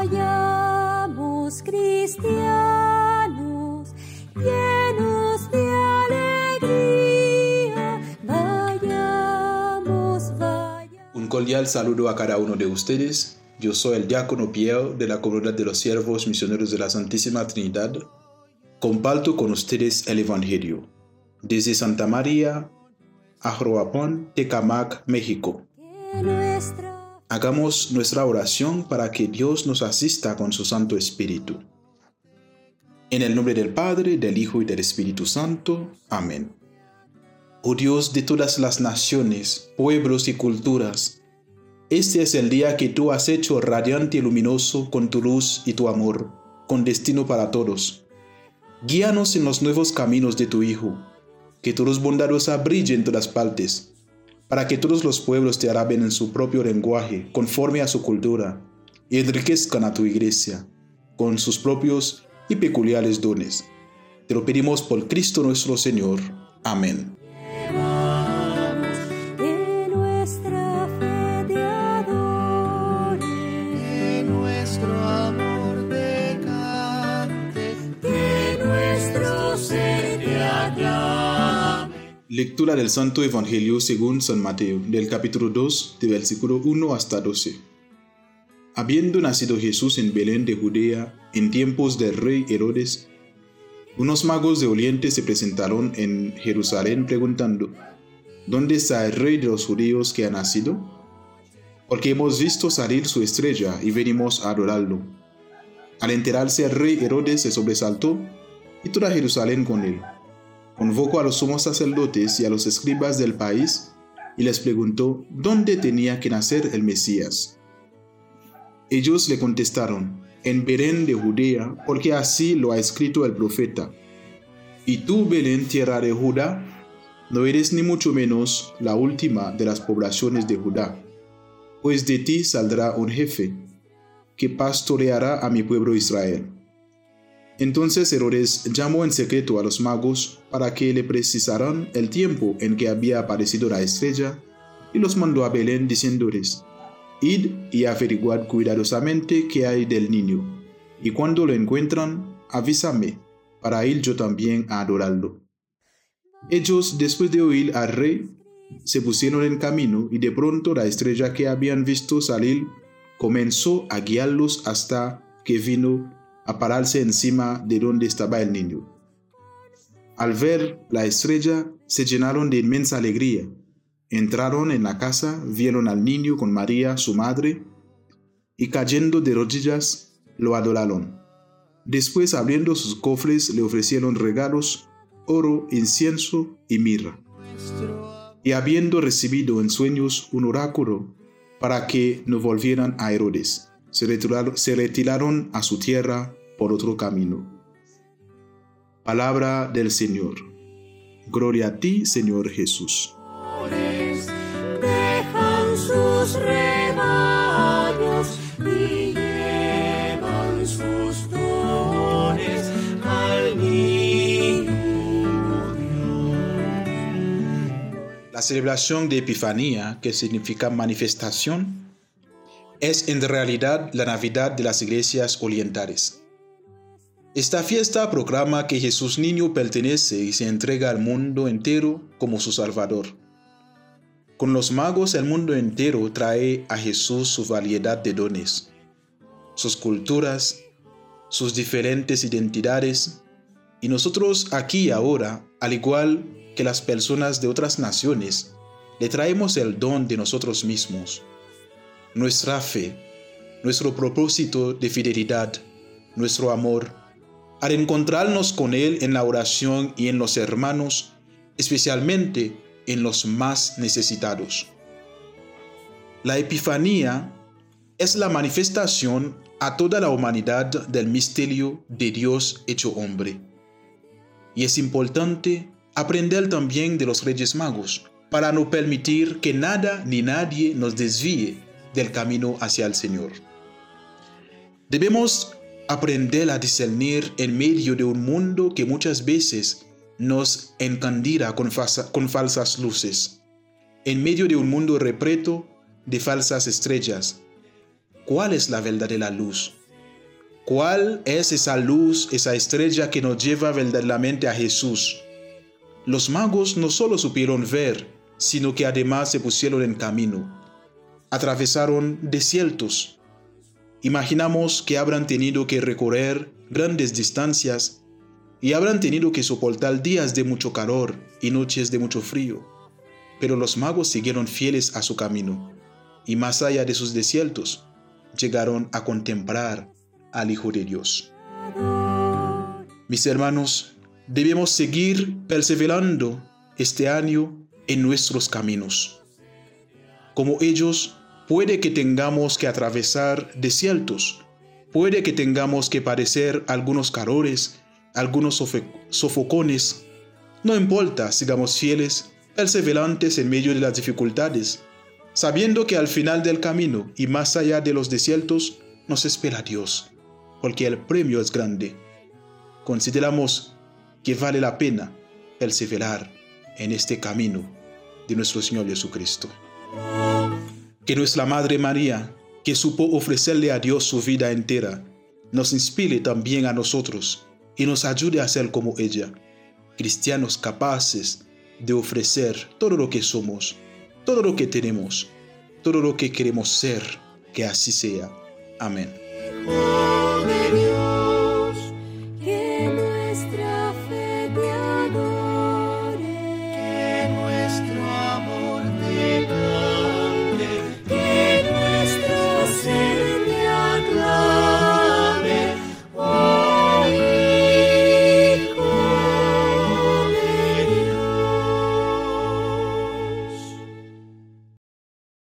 Vayamos cristianos, llenos de alegría. Vayamos, vayamos. Un cordial saludo a cada uno de ustedes. Yo soy el diácono Pierre de la comunidad de los siervos misioneros de la Santísima Trinidad. Comparto con ustedes el Evangelio. Desde Santa María, Ajroapón, Tecamac, México. Que nuestra Hagamos nuestra oración para que Dios nos asista con su Santo Espíritu. En el nombre del Padre, del Hijo y del Espíritu Santo. Amén. Oh Dios de todas las naciones, pueblos y culturas, este es el día que tú has hecho radiante y luminoso con tu luz y tu amor, con destino para todos. Guíanos en los nuevos caminos de tu Hijo, que tu luz bondadosa brille en todas partes para que todos los pueblos te alaben en su propio lenguaje, conforme a su cultura, y enriquezcan a tu iglesia con sus propios y peculiares dones. Te lo pedimos por Cristo nuestro Señor. Amén. Lectura del Santo Evangelio según San Mateo, del capítulo 2, del versículo 1 hasta 12. Habiendo nacido Jesús en Belén de Judea en tiempos del rey Herodes, unos magos de Oriente se presentaron en Jerusalén preguntando, ¿Dónde está el rey de los judíos que ha nacido? Porque hemos visto salir su estrella y venimos a adorarlo. Al enterarse el rey Herodes se sobresaltó y toda Jerusalén con él convocó a los sumos sacerdotes y a los escribas del país y les preguntó dónde tenía que nacer el Mesías. Ellos le contestaron, en Belén de Judea, porque así lo ha escrito el profeta. Y tú, Belén, tierra de Judá, no eres ni mucho menos la última de las poblaciones de Judá, pues de ti saldrá un jefe, que pastoreará a mi pueblo Israel. Entonces Herodes llamó en secreto a los magos para que le precisaran el tiempo en que había aparecido la estrella y los mandó a Belén diciéndoles, Id y averiguad cuidadosamente qué hay del niño, y cuando lo encuentran, avísame, para ir yo también a adorarlo. Ellos, después de oír al rey, se pusieron en camino y de pronto la estrella que habían visto salir comenzó a guiarlos hasta que vino a pararse encima de donde estaba el niño. Al ver la estrella, se llenaron de inmensa alegría. Entraron en la casa, vieron al niño con María, su madre, y cayendo de rodillas, lo adoraron. Después, abriendo sus cofres, le ofrecieron regalos, oro, incienso y mirra. Y habiendo recibido en sueños un oráculo para que no volvieran a Herodes, se retiraron, se retiraron a su tierra por otro camino. Palabra del Señor. Gloria a ti, Señor Jesús. Dejan sus rebaños y llevan sus dones al niño La celebración de Epifanía, que significa manifestación, es en realidad la Navidad de las iglesias orientales. Esta fiesta proclama que Jesús niño pertenece y se entrega al mundo entero como su Salvador. Con los magos el mundo entero trae a Jesús su variedad de dones, sus culturas, sus diferentes identidades, y nosotros aquí y ahora, al igual que las personas de otras naciones, le traemos el don de nosotros mismos, nuestra fe, nuestro propósito de fidelidad, nuestro amor, al encontrarnos con Él en la oración y en los hermanos, especialmente en los más necesitados. La Epifanía es la manifestación a toda la humanidad del misterio de Dios hecho hombre. Y es importante aprender también de los Reyes Magos para no permitir que nada ni nadie nos desvíe del camino hacia el Señor. Debemos aprender a discernir en medio de un mundo que muchas veces nos encandila con, falsa- con falsas luces, en medio de un mundo repleto de falsas estrellas. ¿Cuál es la verdadera luz? ¿Cuál es esa luz, esa estrella que nos lleva verdaderamente a Jesús? Los magos no solo supieron ver, sino que además se pusieron en camino. Atravesaron desiertos. Imaginamos que habrán tenido que recorrer grandes distancias y habrán tenido que soportar días de mucho calor y noches de mucho frío. Pero los magos siguieron fieles a su camino y más allá de sus desiertos llegaron a contemplar al Hijo de Dios. Mis hermanos, debemos seguir perseverando este año en nuestros caminos. Como ellos, puede que tengamos que atravesar desiertos, puede que tengamos que padecer algunos calores, algunos sofocones. No importa, sigamos fieles, perseverantes en medio de las dificultades, sabiendo que al final del camino y más allá de los desiertos nos espera Dios, porque el premio es grande. Consideramos que vale la pena perseverar en este camino de nuestro Señor Jesucristo. Que nuestra Madre María, que supo ofrecerle a Dios su vida entera, nos inspire también a nosotros y nos ayude a ser como ella, cristianos capaces de ofrecer todo lo que somos, todo lo que tenemos, todo lo que queremos ser, que así sea. Amén.